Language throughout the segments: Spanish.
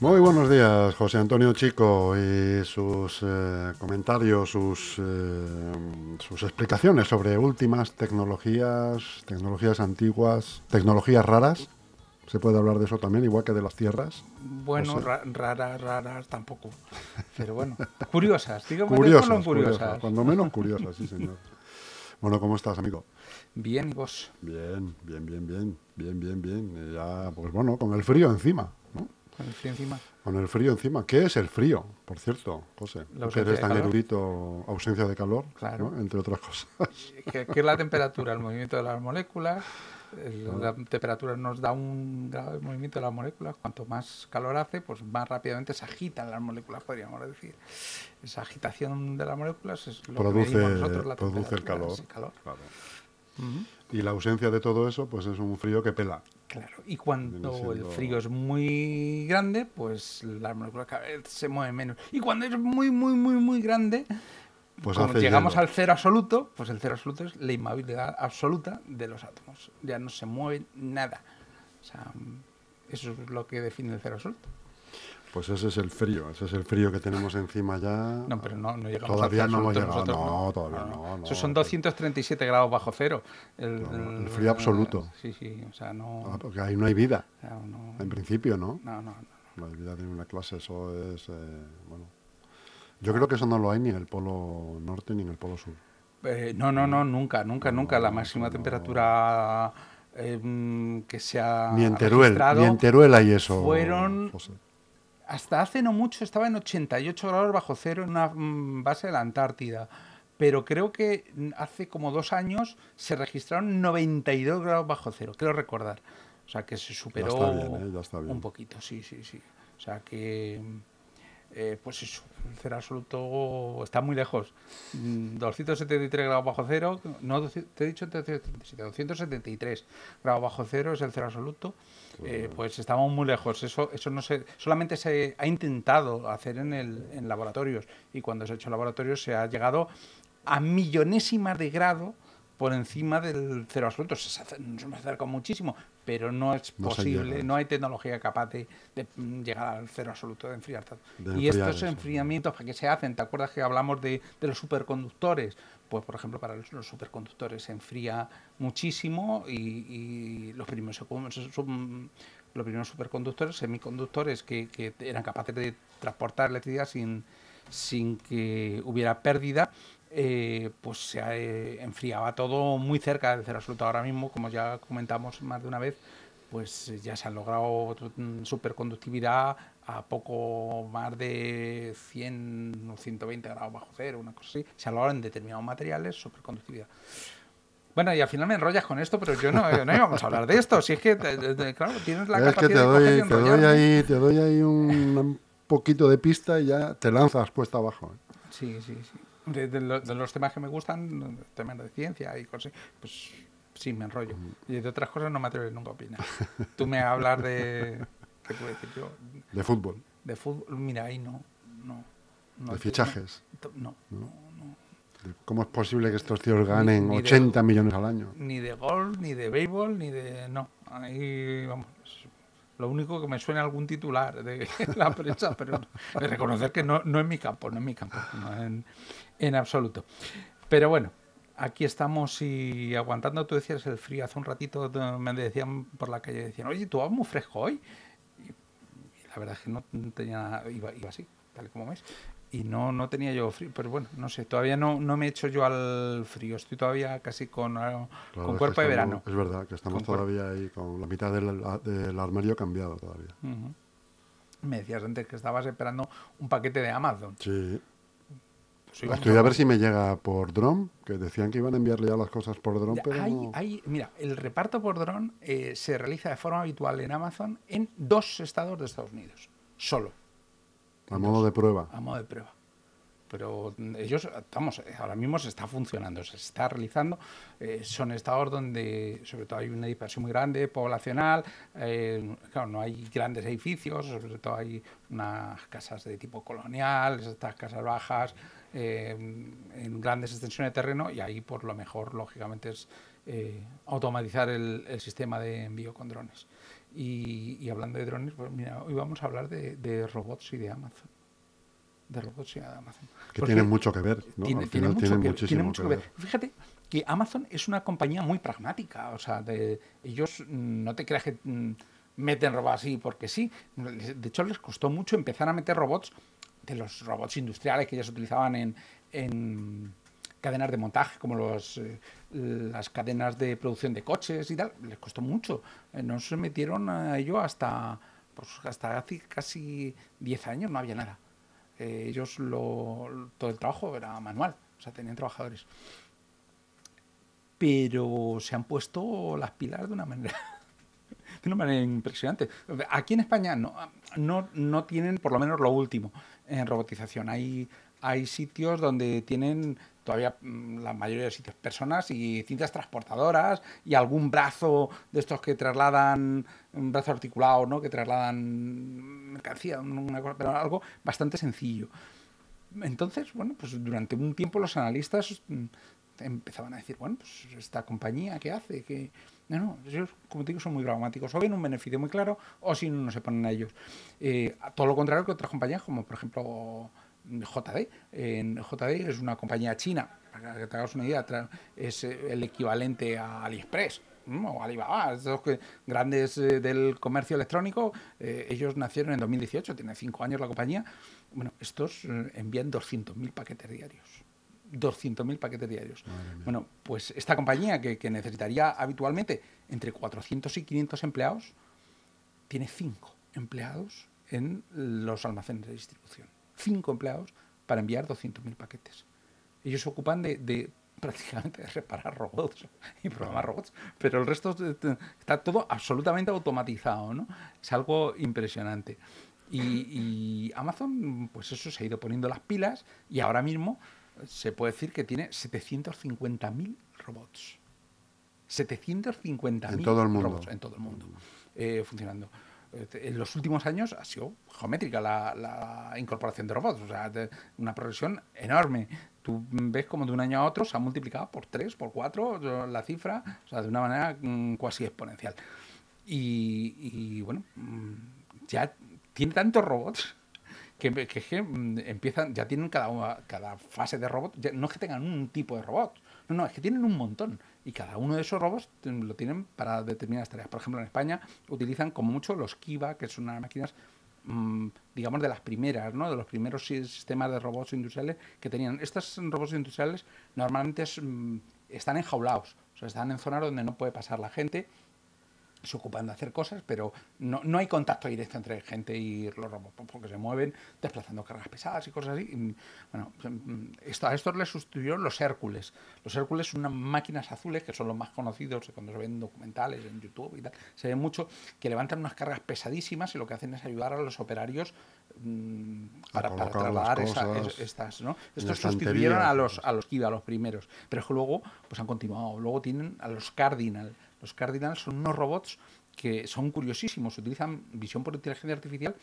Muy buenos días, José Antonio Chico, y sus eh, comentarios, sus, eh, sus explicaciones sobre últimas tecnologías, tecnologías antiguas, tecnologías raras. ¿Se puede hablar de eso también, igual que de las tierras? Bueno, ra- raras, raras tampoco. Pero bueno, curiosas, digamos, Curiosas, curiosas, cuando menos curiosas, sí, señor. Bueno, ¿cómo estás, amigo? Bien, ¿y vos? Bien, bien, bien, bien, bien, bien, bien. Ya, pues bueno, con el frío encima. Con el frío encima. Con el frío encima. ¿Qué es el frío, por cierto, José? La que eres de tan erudito, ausencia de calor, Claro. ¿no? entre otras cosas. Que, que es la temperatura, el movimiento de las moléculas. el- La temperatura nos da un grado de movimiento de las moléculas. Cuanto más calor hace, pues más rápidamente se agitan las moléculas, podríamos decir. Esa agitación de las moléculas es lo Produce- que nosotros, la produce el calor. calor. Claro. Y la ausencia de todo eso, pues es un frío que pela. Claro, y cuando el frío es muy grande, pues las moléculas cada vez se mueven menos. Y cuando es muy, muy, muy, muy grande, Pues hace llegamos hielo. al cero absoluto, pues el cero absoluto es la inmovilidad absoluta de los átomos. Ya no se mueve nada. O sea, eso es lo que define el cero absoluto. Pues ese es el frío, ese es el frío que tenemos encima ya. No, pero no, no llegamos Todavía al no hemos llegado, nosotros, no, todavía no, no. Esos son 237 grados bajo cero. El, No, el frío absoluto. Sí, sí, o sea, no... Ah, porque ahí no hay vida, no- en principio, ¿no? no, no, no. No hay vida en una clase, eso es. eh, bueno. Yo creo que eso no lo hay ni en el polo norte ni en el polo sur. Eh, no, no, no, nunca, nunca, nunca. La No, máxima no. temperatura eh, que se ha Ni en Teruel, ni en Teruel hay eso. fueron- José. Hasta hace no mucho estaba en 88 grados bajo cero en una mm, base de la Antártida. Pero creo que mm, hace como dos años se registraron 92 grados bajo cero, creo recordar. O sea que se superó está bien, ¿eh? Ya está bien. un poquito, sí, sí, sí. O sea que, eh, pues eso, el cero absoluto está muy lejos. Mm, 273 grados bajo cero, no, te he dicho 277, 273 grados bajo cero es el cero absoluto. Eh, pues estamos muy lejos. Eso, eso no se, solamente se ha intentado hacer en, el, en laboratorios y cuando se ha hecho en laboratorios se ha llegado a millonésimas de grado por encima del cero absoluto. Se acer- nos acercado muchísimo, pero no es No posible, no hay tecnología capaz de, de, mm, llegar al cero absoluto, de enfriar tanto. De y estos eso, enfriamientos, ¿para qué se hacen? ¿Te acuerdas que hablamos de, de los superconductores? Pues, por ejemplo, para los, los superconductores se enfría muchísimo y, y los primeros los primeros superconductores, semiconductores que, que eran capaces de transportar electricidad sin, sin que hubiera pérdida, eh, pues se eh, enfriaba todo muy cerca del cero absoluto. Ahora mismo, como ya comentamos más de una vez, pues ya se han logrado mm, superconductividad a poco más de 100 o 120 grados bajo cero, una cosa así. Se ha logrado en determinados materiales superconductividad. Bueno, y al final me enrollas con esto, pero yo no, no íbamos a hablar de esto. Si es que, de- de- claro, tienes la es que capacidad te de doy, te doy ahí, te doy ahí un, un poquito de pista y ya te lanzas cuesta abajo. ¿eh? Sí, sí, sí. De, de lo- de los temas que me gustan, temas de ciencia y cosas, pues sí, me enrollo. Y de otras cosas no me atrevo nunca a opinar. Tú me hablas de... ¿Qué puedo decir yo? De fútbol, De fútbol, mira, ahí no. no, no de fichajes. No, no, no, ¿Cómo es posible que estos tíos ganen ni de- 80 millones al año? Ni de golf, ni de béisbol, ni de. No. Ahí, vamos. Lo único que me suena algún titular de la prensa, pero de reconocer que no, no es mi campo, no es mi campo, no en, en absoluto. Pero bueno, aquí estamos y aguantando, tú decías el frío. Hace un ratito me decían por la calle, decían, oye, tú vas muy fresco hoy. Y, la verdad es que no tenía nada, iba, iba así, tal como ves. Y no, no tenía yo frío, pero bueno, no sé, todavía no, no me he hecho yo al frío, estoy todavía casi con, ah, Claro, con cuerpo de verano. Es verdad, que estamos Con todavía ahí con la mitad del, del armario cambiado todavía. Me decías antes que estabas esperando un paquete de Amazon. Sí. Vamos Estoy a ver si me llega por dron, que decían que iban a enviarle ya las cosas por dron, pero hay- no. hay- mira, el reparto por dron eh, se realiza de forma habitual en Amazon en dos estados de Estados Unidos, solo, a modo de prueba. a modo de prueba. Pero mm, ellos, estamos, ahora mismo se está funcionando, se está realizando. eh, son estados donde, sobre todo, hay una dispersión muy grande poblacional. eh, claro, no hay grandes edificios, sobre todo hay unas casas de tipo colonial, estas casas bajas, eh, en grandes extensiones de terreno, y ahí, por lo mejor, lógicamente, es eh, automatizar el, el sistema de envío con drones. Y, hablando de drones, pues mira, hoy vamos a hablar de, robots y de Amazon. De robots y de Amazon. Que tienen mucho que ver, ¿no? Tiene, tiene mucho, que, ver. Fíjate que Amazon es una compañía muy pragmática. O sea, de, ellos mm, no te creas que mm, meten robots así porque sí. De hecho, les costó mucho empezar a meter robots de los robots industriales que ellos utilizaban en, en cadenas de montaje, como los, eh, las cadenas de producción de coches y tal, les costó mucho. Eh, no se metieron a ello hasta, pues, hasta hace casi 10 años, no había nada. Eh, ellos lo, todo el trabajo era manual, o sea, tenían trabajadores. Pero se han puesto las pilas de una manera de una manera impresionante. Aquí en España no, no, no tienen por lo menos lo último en robotización. Hay, hay sitios donde tienen todavía mm, la mayoría de sitios personas y cintas transportadoras y algún brazo de estos que trasladan, un brazo articulado, ¿no? que trasladan mercancía, una cosa, pero algo bastante sencillo. Entonces, bueno, pues durante un tiempo los analistas mm, empezaban a decir, bueno, pues esta compañía, ¿qué hace? que No, no, ellos, como digo, son muy pragmáticos. O bien un beneficio muy claro, o si no, no se ponen a ellos. Eh, todo lo contrario que otras compañías, como por ejemplo JD. En JD es una compañía china, para que te hagas una idea, es el equivalente a AliExpress o Alibaba, estos grandes eh, del comercio electrónico, eh, ellos nacieron en 2018, tiene cinco años la compañía. Bueno, estos eh, envían 200.000 paquetes diarios. 200.000 paquetes diarios. Bueno, pues esta compañía que, que, necesitaría habitualmente entre 400 y 500 empleados, tiene cinco empleados en los almacenes de distribución cinco empleados para enviar 200.000 paquetes. Ellos se ocupan de, prácticamente de reparar robots y programar robots, pero el resto está todo absolutamente automatizado, ¿no? Es algo impresionante. Y, Amazon, pues eso, se ha ido poniendo las pilas y ahora mismo se puede decir que tiene 750.000 robots. 750.000 en todo el mundo. robots en todo el mundo eh, funcionando en los últimos años ha sido geométrica la, incorporación de robots, o sea, una progresión enorme. Tú ves como de un año a otro se ha multiplicado por tres, por cuatro la cifra, o sea, de una manera mm, cuasi exponencial. Y, bueno, mm, ya tiene tantos robots que, mm, empiezan, ya tienen cada, cada fase de robot, no es que tengan un tipo de robot, no, no, es que tienen un montón. Y cada uno de esos robots lo tienen para determinadas tareas. Por ejemplo, en España utilizan como mucho los Kiva, que son unas máquinas, mm, digamos, de las primeras, ¿no? De los primeros sistemas de robots industriales que tenían. Estos robots industriales normalmente mm, están enjaulados, o sea, están en zonas donde no puede pasar la gente se ocupan de hacer cosas, pero no, no, hay contacto directo entre gente y los robots, porque se mueven desplazando cargas pesadas y cosas así. bueno, esto, a estos les sustituyeron los Hércules. Los Hércules son unas máquinas azules que son los más conocidos cuando se ven documentales en YouTube y tal. Se ven mucho que levantan unas cargas pesadísimas y lo que hacen es ayudar a los operarios mm, para, para, trasladar estas. ¿no? Estos sustituyeron a los, a los Kiva, a los primeros, pero es que luego pues han continuado. Luego tienen a los Cardinal los Cardinals son unos robots que son curiosísimos, utilizan visión por inteligencia artificial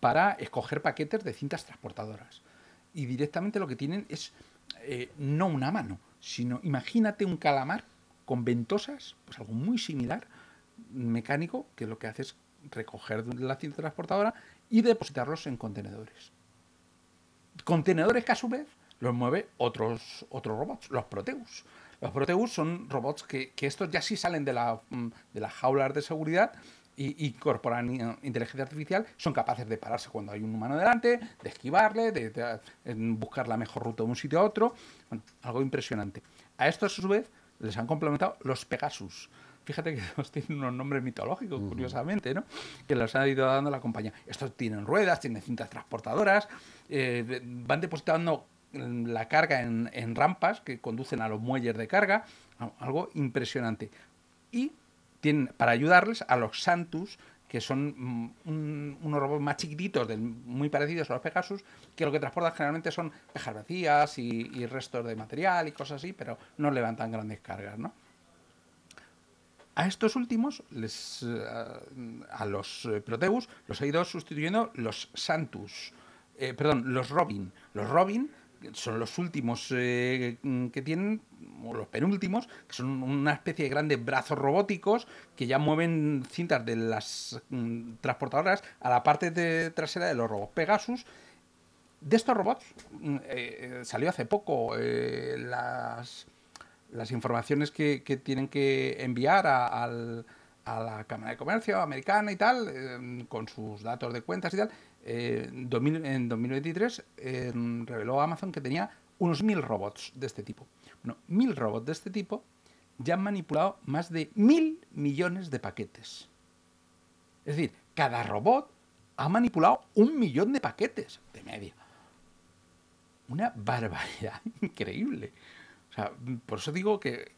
para escoger paquetes de cintas transportadoras. Y directamente lo que tienen es eh, no una mano, sino imagínate un calamar con ventosas, pues algo muy similar, mecánico, que lo que hace es recoger la cinta transportadora y depositarlos en contenedores. Contenedores que a su vez los mueve otros, otros robots, los Proteus. Los Proteus son robots que, estos ya sí salen de, la, mm, de las jaulas de seguridad y incorporan inteligencia artificial, son capaces de pararse cuando hay un humano delante, de esquivarle, de, buscar la mejor ruta de un sitio a otro. Bueno, algo impresionante. A estos, a su vez, les han complementado los Pegasus. Fíjate que estos tienen unos nombres mitológicos, curiosamente, ¿no? Que los ha ido dando la compañía. Estos tienen ruedas, tienen cintas transportadoras, eh, van depositando la carga en, rampas que conducen a los muelles de carga, algo impresionante. Y tienen, para ayudarles a los Santus, que son mm, unos robots más chiquititos, muy parecidos a los Pegasus, que lo que transportan generalmente son cajas vacías y, restos de material y cosas así, pero no levantan grandes cargas, ¿no? A estos últimos, les, eh, a los eh, Proteus, los ha ido sustituyendo los Santus, eh, perdón, los Robin. Los Robin son los últimos eh, que tienen, o los penúltimos, que son una especie de grandes brazos robóticos que ya mueven cintas de las mm, transportadoras a la parte de, trasera de los robots Pegasus. De estos robots mm, eh, salió hace poco eh, las, las informaciones que, tienen que enviar a, la Cámara de Comercio americana y tal, con sus datos de cuentas y tal, eh, en 2023 reveló Amazon que tenía unos mil robots de este tipo. Bueno, mil robots de este tipo ya han manipulado más de mil millones de paquetes. Es decir, cada robot ha manipulado un millón de paquetes de media. Una barbaridad increíble. O sea, por eso digo que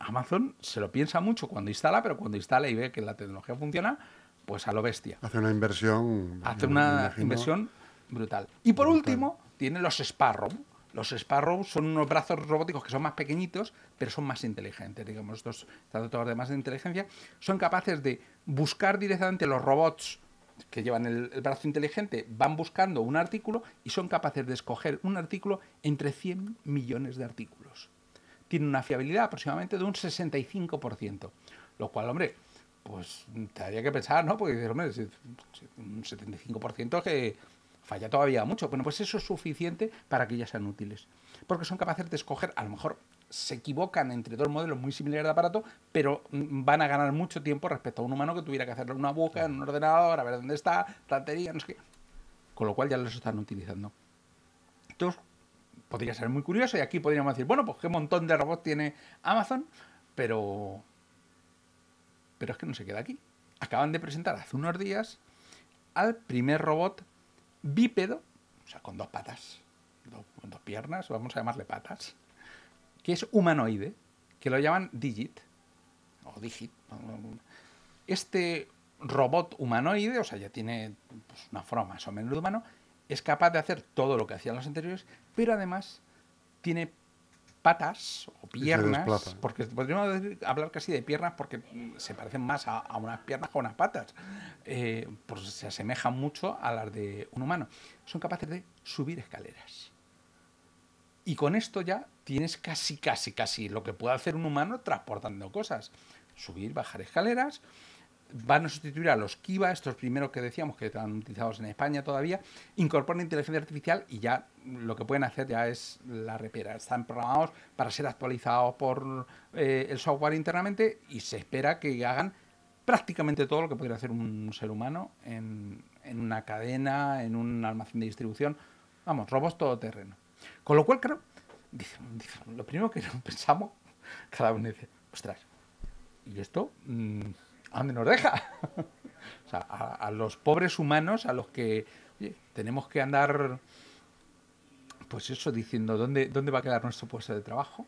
Amazon se lo piensa mucho cuando instala, pero cuando instala y ve que la tecnología funciona, pues a lo bestia. Hace una inversión. Hace una inversión brutal. Y por último, tiene los Sparrow. Los Sparrow son unos brazos robóticos que son más pequeñitos, pero son más inteligentes. Digamos, estos dotados de más de inteligencia. Son capaces de buscar directamente los robots que llevan el, el, brazo inteligente, van buscando un artículo y son capaces de escoger un artículo entre 100 millones de artículos. Tiene una fiabilidad aproximadamente de un 65%. Lo cual, hombre, pues te haría que pensar, ¿no? Porque dices, hombre, un 75% que falla todavía mucho. Bueno, pues eso es suficiente para que ya sean útiles. Porque son capaces de escoger, a lo mejor se equivocan entre dos modelos muy similares de aparato, pero van a ganar mucho tiempo respecto a un humano que tuviera que hacerle una búsqueda en un ordenador, a ver dónde está, plantería, no sé qué. Con lo cual ya los están utilizando. Entonces, podría ser muy curioso y aquí podríamos decir, bueno, pues qué montón de robots tiene Amazon, pero pero es que no se queda aquí. Acaban de presentar hace unos días al primer robot bípedo, o sea, con dos patas, con dos piernas, vamos a llamarle patas, que es humanoide, que lo llaman Digit, o Digit. Este robot humanoide, o sea, ya tiene pues, una forma más o menos humano, es capaz de hacer todo lo que hacían los anteriores, pero además tiene patas o piernas, porque podríamos hablar casi de piernas porque se parecen más a, unas piernas que a unas patas, eh, pues se asemejan mucho a las de un humano. Son capaces de subir escaleras. Y con esto ya tienes casi, casi, casi lo que puede hacer un humano transportando cosas. Subir, bajar escaleras, van a sustituir a los Kiva, estos primeros que decíamos que están utilizados en España todavía, incorporan inteligencia artificial y ya lo que pueden hacer ya es la repera. Están programados para ser actualizados por eh, el software internamente y se espera que hagan prácticamente todo lo que podría hacer un ser humano en, una cadena, en un almacén de distribución. Vamos, robots todoterreno. Con lo cual, creo, lo primero que pensamos, cada uno dice, ostras, ¿y esto? Mm, ¿a dónde nos deja? o sea, a, los pobres humanos a los que tenemos que andar, pues eso, diciendo dónde, dónde va a quedar nuestro puesto de trabajo,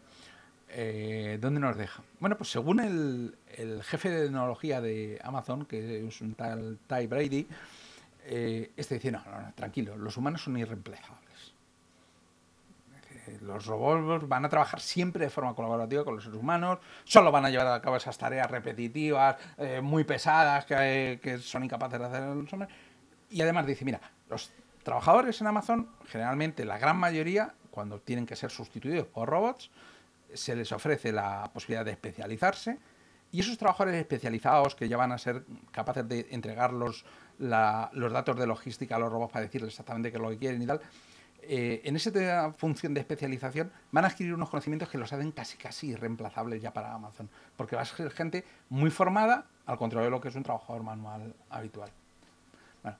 eh, dónde nos deja. Bueno, pues según el, jefe de tecnología de Amazon, que es un tal Ty Brady, eh, este dice, no, no, no, tranquilo, los humanos son irreemplazables los robots van a trabajar siempre de forma colaborativa con los seres humanos, solo van a llevar a cabo esas tareas repetitivas, eh, muy pesadas, que, son incapaces de hacer los hombres. Y además dice, mira, los trabajadores en Amazon, generalmente la gran mayoría, cuando tienen que ser sustituidos por robots, se les ofrece la posibilidad de especializarse. Y esos trabajadores especializados que ya van a ser capaces de entregar los, los datos de logística a los robots para decirles exactamente qué es lo que quieren y tal, eh, en esa función de especialización van a adquirir unos conocimientos que los hacen casi casi irreemplazables ya para Amazon, porque va a ser gente muy formada, al contrario de lo que es un trabajador manual habitual. Bueno,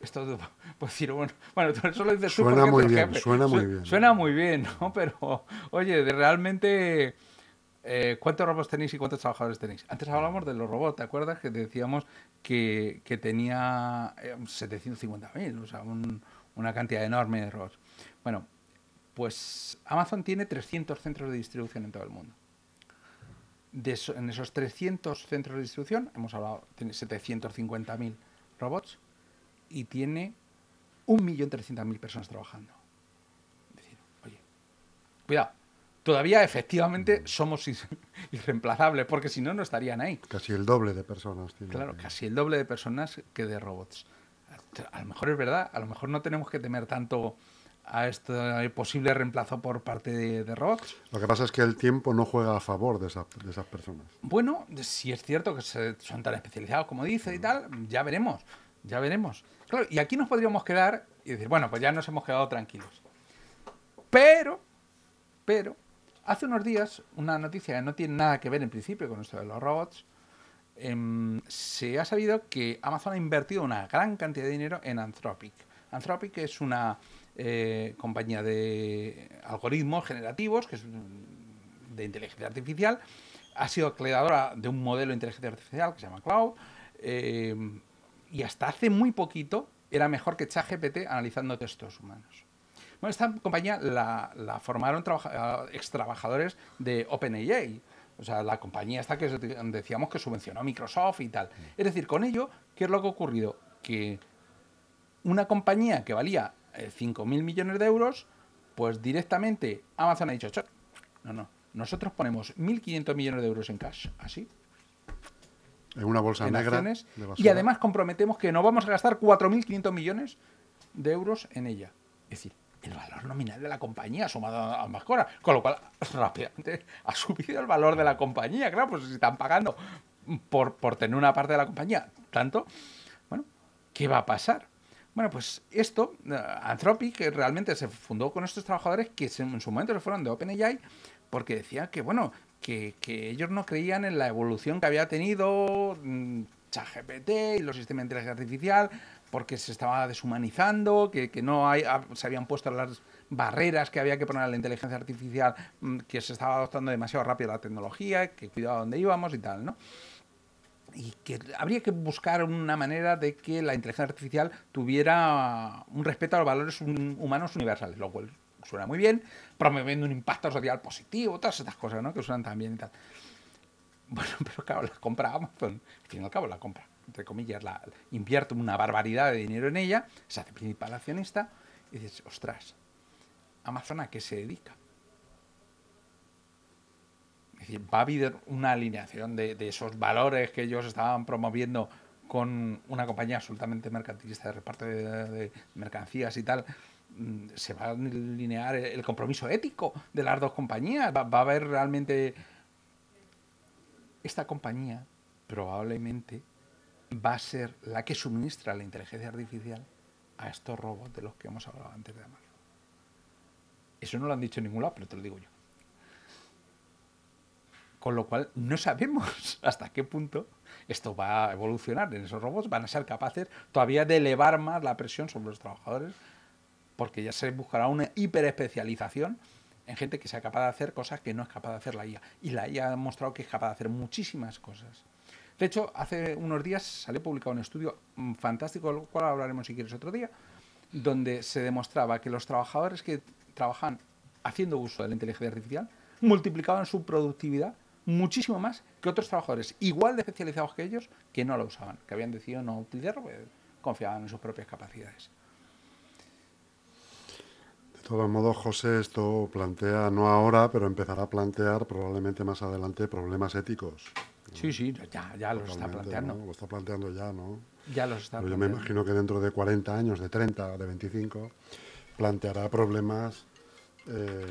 esto pues decir, bueno, bueno eso lo dices suena muy bien, suena muy bien. Suena muy bien, ¿no? Pero, oye, de realmente... Eh, ¿Cuántos robots tenéis y cuántos trabajadores tenéis? Antes hablábamos de los robots, ¿te acuerdas? Que decíamos que, que tenía 750.000, eh, o sea, un, una cantidad enorme de robots. Bueno, pues Amazon tiene 300 centros de distribución en todo el mundo. en esos 300 centros de distribución, hemos hablado, tiene 750.000 robots y tiene 1.300.000 personas trabajando. Es decir, oye, cuidado, todavía efectivamente somos irreemplazables, porque si no, no estarían ahí. Casi el doble de personas. Tiene claro, casi el doble de personas que de robots a lo mejor es verdad, a lo mejor no tenemos que temer tanto a este posible reemplazo por parte de, de robots. Lo que pasa es que el tiempo no juega a favor de, de esas personas. Bueno, si es cierto que son tan especializados como dice y tal, ya veremos, ya veremos. Claro, y aquí nos podríamos quedar y decir, bueno, pues ya nos hemos quedado tranquilos. Pero, pero, hace unos días, una noticia que no tiene nada que ver en principio con esto de los robots, em, se ha sabido que Amazon ha invertido una gran cantidad de dinero en Anthropic. Anthropic es una eh, compañía de algoritmos generativos, que es de inteligencia artificial, ha sido creadora de un modelo de inteligencia artificial que se llama Cloud, eh, y hasta hace muy poquito era mejor que ChatGPT analizando textos humanos. Esta compañía la, formaron ex trabajadores de OpenAI, o sea, la compañía esta que decíamos que subvencionó Microsoft y tal. Es decir, con ello, ¿qué es lo que ha ocurrido? Que una compañía que valía 5.000 eh, millones de euros, pues directamente Amazon ha dicho, no, no, nosotros ponemos 1.500 millones de euros en cash, así. En una bolsa negra. y además comprometemos que no vamos a gastar 4.500 millones de euros en ella. Es decir, el valor nominal de la compañía sumado a ambas cosas. Con lo cual, rápidamente ha subido el valor de la compañía. Claro, pues si están pagando por, por tener una parte de la compañía tanto, bueno, ¿qué va a pasar? Bueno, pues esto, eh, Anthropic realmente se fundó con estos trabajadores que en su momento se fueron de OpenAI porque decían que, bueno, que, ellos no creían en la evolución que había tenido mm, ChatGPT y los sistemas de inteligencia artificial porque se estaba deshumanizando, que, no hay, ah, se habían puesto las barreras que había que poner a la inteligencia artificial, mm, que se estaba adoptando demasiado rápido la tecnología, que cuidado dónde íbamos y tal, ¿no? y que habría que buscar una manera de que la inteligencia artificial tuviera un respeto a los valores humanos universales, lo cual suena muy bien, promoviendo un impacto social positivo, todas estas cosas, ¿no? Que suenan tan bien y tal. Bueno, pero claro, la compra Amazon, al fin y al cabo la compra, entre comillas, la, invierte una barbaridad de dinero en ella, se hace principal accionista, y dices, ostras, ¿Amazon a qué se dedica? Es decir, va a haber una alineación de, esos valores que ellos estaban promoviendo con una compañía absolutamente mercantilista de reparto de, mercancías y tal. Mm, se va a alinear el compromiso ético de las dos compañías. Va a haber realmente. Esta compañía probablemente va a ser la que suministra la inteligencia artificial a estos robots de los que hemos hablado antes de Amazon. Eso no lo han dicho en ningún lado, pero te lo digo yo. Con lo cual no sabemos hasta qué punto esto va a evolucionar en esos robots, van a ser capaces todavía de elevar más la presión sobre los trabajadores, porque ya se buscará una hiperespecialización en gente que sea capaz de hacer cosas que no es capaz de hacer la IA. Y la IA ha demostrado que es capaz de hacer muchísimas cosas. De hecho, hace unos días salió publicado un estudio mm, fantástico, del cual hablaremos si quieres otro día, donde se demostraba que los trabajadores que trabajan haciendo uso de la inteligencia artificial multiplicaban su productividad muchísimo más que otros trabajadores igual de especializados que ellos que no lo usaban, que habían decidido no utilizarlo, confiaban en sus propias capacidades. De todos modos, José, esto plantea, no ahora, pero empezará a plantear probablemente más adelante problemas éticos. Sí, sí, ya, ya los está planteando. Lo está planteando ya, ¿no? Ya los está Yo me imagino que dentro de 40 años, de 30, de 25, planteará problemas eh,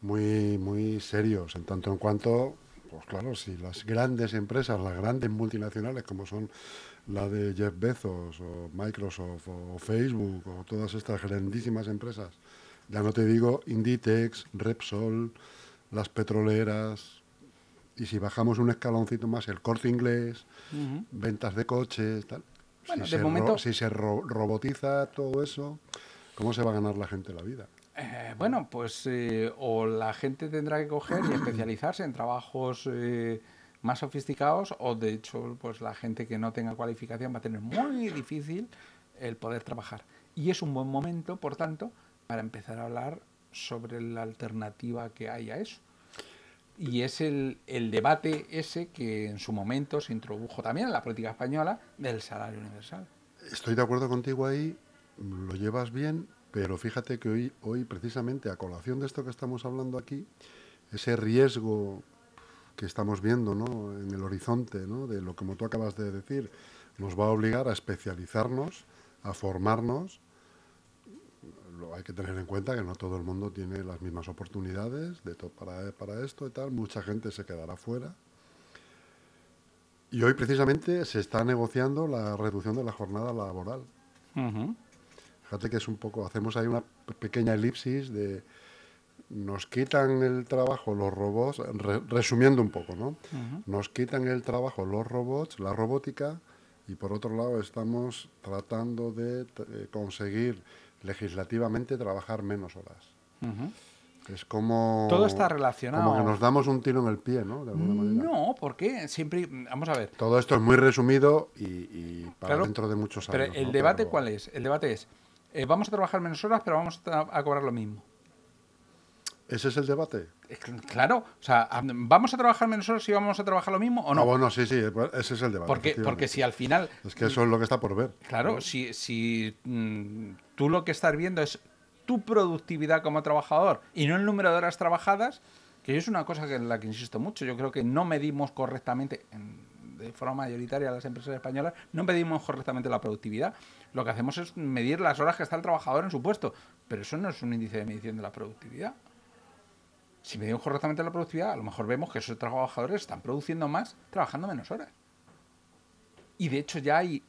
muy, muy serios, en tanto en cuanto, pues claro, si las grandes empresas, las grandes multinacionales como son la de Jeff Bezos o Microsoft o Facebook o todas estas grandísimas empresas, ya no te digo Inditex, Repsol, las petroleras, y si bajamos un escaloncito más, el corte inglés, ventas de coches, tal. si, se si se robotiza todo eso, ¿cómo se va a ganar la gente la vida? Eh, bueno, pues eh, o la gente tendrá que coger y especializarse en trabajos eh, más sofisticados o de hecho pues la gente que no tenga cualificación va a tener muy difícil el poder trabajar. Y es un buen momento, por tanto, para empezar a hablar sobre la alternativa que hay a eso. Y es el, el debate ese que en su momento se introdujo también en la política española del salario universal. Estoy de acuerdo contigo ahí, lo llevas bien, pero fíjate que hoy, hoy precisamente a colación de esto que estamos hablando aquí, ese riesgo que estamos viendo ¿no? en el horizonte, ¿no? de lo como tú acabas de decir, nos va a obligar a especializarnos, a formarnos. Lo hay que tener en cuenta que no todo el mundo tiene las mismas oportunidades de para, para esto y tal. Mucha gente se quedará fuera. Y hoy precisamente se está negociando la reducción de la jornada laboral. Fíjate que es un poco, hacemos ahí una pequeña elipsis de nos quitan el trabajo los robots, resumiendo un poco, ¿no? Nos quitan el trabajo los robots, la robótica, y por otro lado estamos tratando de eh, conseguir legislativamente trabajar menos horas. Es como... Todo está relacionado. Como que nos damos un tiro en el pie, ¿no? De alguna manera. No, porque siempre... Vamos a ver. Todo esto es muy resumido y, para dentro de muchos años. Pero el debate, ¿cuál es? El debate es, eh, vamos a trabajar menos horas, pero vamos a, cobrar lo mismo. ¿Ese es el debate? Claro, o sea, ¿vamos a trabajar menos horas si vamos a trabajar lo mismo o no? Ah, bueno, sí, sí, ese es el debate. Porque, porque si al final... Es que eso es lo que está por ver. Claro, si, si mm, tú lo que estás viendo es tu productividad como trabajador y no el número de horas trabajadas, que es una cosa en la que insisto mucho, yo creo que no medimos correctamente, de forma mayoritaria las empresas españolas, no medimos correctamente la productividad. Lo que hacemos es medir las horas que está el trabajador en su puesto, pero eso no es un índice de medición de la productividad. Si medimos correctamente la productividad, a lo mejor vemos que esos trabajadores están produciendo más trabajando menos horas. Y de hecho ya hay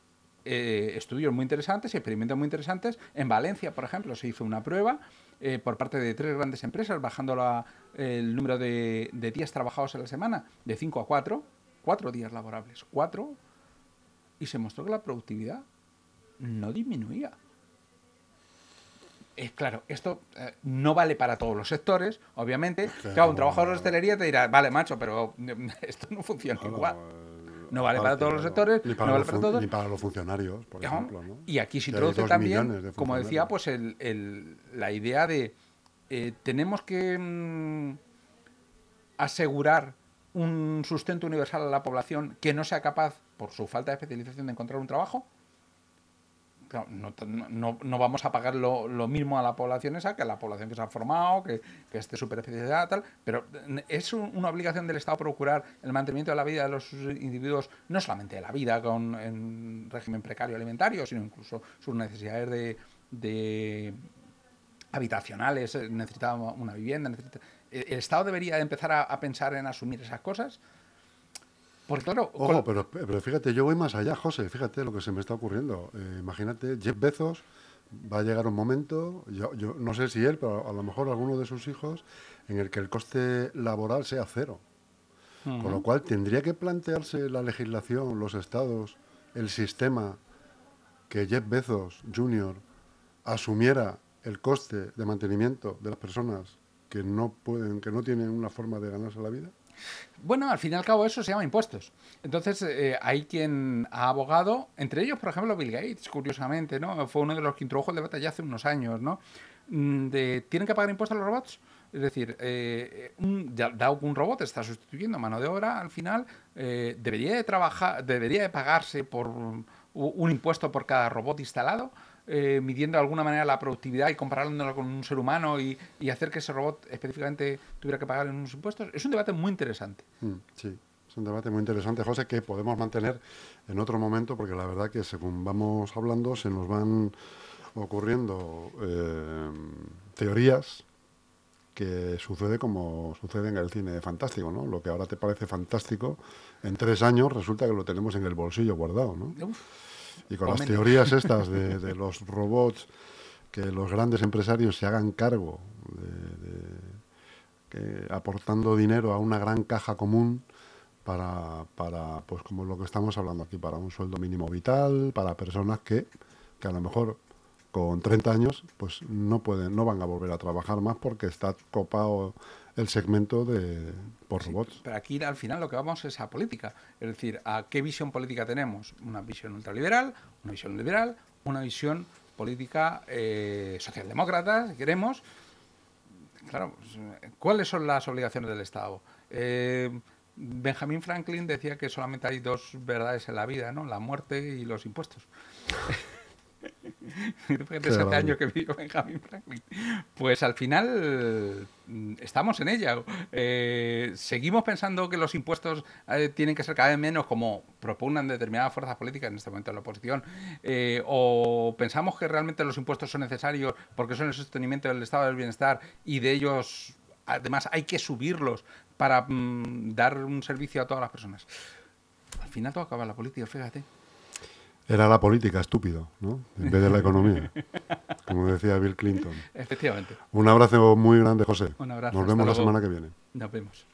eh, estudios muy interesantes y experimentos muy interesantes. En Valencia, por ejemplo, se hizo una prueba eh, por parte de tres grandes empresas, bajando el número de, días trabajados en la semana de 5 a 4, 4 días laborables, 4, y se mostró que la productividad no disminuía. Es claro, esto eh, no vale para todos los sectores, obviamente. Claro, un trabajador de hostelería te dirá, vale, macho, pero esto no funciona igual. No vale para todos los sectores, ni para, no vale para todos. Ni para los funcionarios, por ejemplo. Y aquí se introduce también, como decía, pues el, la idea de eh, tenemos que mm, asegurar un sustento universal a la población que no sea capaz, por su falta de especialización, de encontrar un trabajo no, no, vamos a pagar lo, mismo a la población esa que a la población que se ha formado, que, que esté súper tal, pero es una obligación del Estado procurar el mantenimiento de la vida de los individuos, no solamente de la vida con, en régimen precario alimentario, sino incluso sus necesidades de, de habitacionales, necesita una vivienda, el Estado debería empezar a pensar en asumir esas cosas claro. Ojo, pero, pero, fíjate, yo voy más allá, José, fíjate lo que se me está ocurriendo. Eh, imagínate, Jeff Bezos va a llegar un momento, yo, yo, no sé si él, pero a lo mejor alguno de sus hijos, en el que el coste laboral sea cero. Con lo cual tendría que plantearse la legislación, los estados, el sistema, que Jeff Bezos Jr. asumiera el coste de mantenimiento de las personas que no pueden, que no tienen una forma de ganarse la vida. Bueno, al fin y al cabo eso se llama impuestos. Entonces eh, hay quien ha abogado, entre ellos, por ejemplo, Bill Gates, curiosamente, ¿no? Fue uno de los que introdujo el debate ya hace unos años, ¿no? Mm, de, ¿tienen que pagar impuestos los robots? Es decir, eh, un, dado que un robot está sustituyendo mano de obra, al final eh, debería de trabajar, debería de pagarse por un impuesto por cada robot instalado. Eh, midiendo de alguna manera la productividad y comparándolo con un ser humano y, hacer que ese robot específicamente tuviera que pagar en unos impuestos, es un debate muy interesante. Mm, sí, es un debate muy interesante, José, que podemos mantener en otro momento, porque la verdad que según vamos hablando se nos van ocurriendo eh, teorías que sucede como sucede en el cine fantástico, ¿no? Lo que ahora te parece fantástico, en tres años resulta que lo tenemos en el bolsillo guardado, ¿no? Y con las teorías estas de, los robots, que los grandes empresarios se hagan cargo de, aportando dinero a una gran caja común para, para, pues como lo que estamos hablando aquí, para un sueldo mínimo vital, para personas que, que a lo mejor con 30 años pues no pueden, no van a volver a trabajar más porque está copado el segmento de por robots. pero aquí al final lo que vamos es a política, es decir, a qué visión política tenemos, una visión ultraliberal, una visión liberal, una visión política eh, socialdemócrata, si queremos. Claro, pues, ¿cuáles son las obligaciones del Estado? Eh, Benjamin Franklin decía que solamente hay dos verdades en la vida, ¿no? La muerte y los impuestos. Fíjate, hace años que vivió Benjamin Franklin. Pues al final mm, estamos en ella. Eh, seguimos pensando que los impuestos eh, tienen que ser cada vez menos como propugnan determinadas fuerzas políticas en este momento en la oposición. Eh, o pensamos que realmente los impuestos son necesarios porque son el sostenimiento del estado del bienestar y de ellos además hay que subirlos para mm, dar un servicio a todas las personas. Al final todo acaba en la política, fíjate. Era la política, estúpido, ¿no? En vez de la economía, como decía Bill Clinton. Efectivamente. Un abrazo muy grande, José. Un abrazo. Nos vemos la semana que viene. Nos vemos.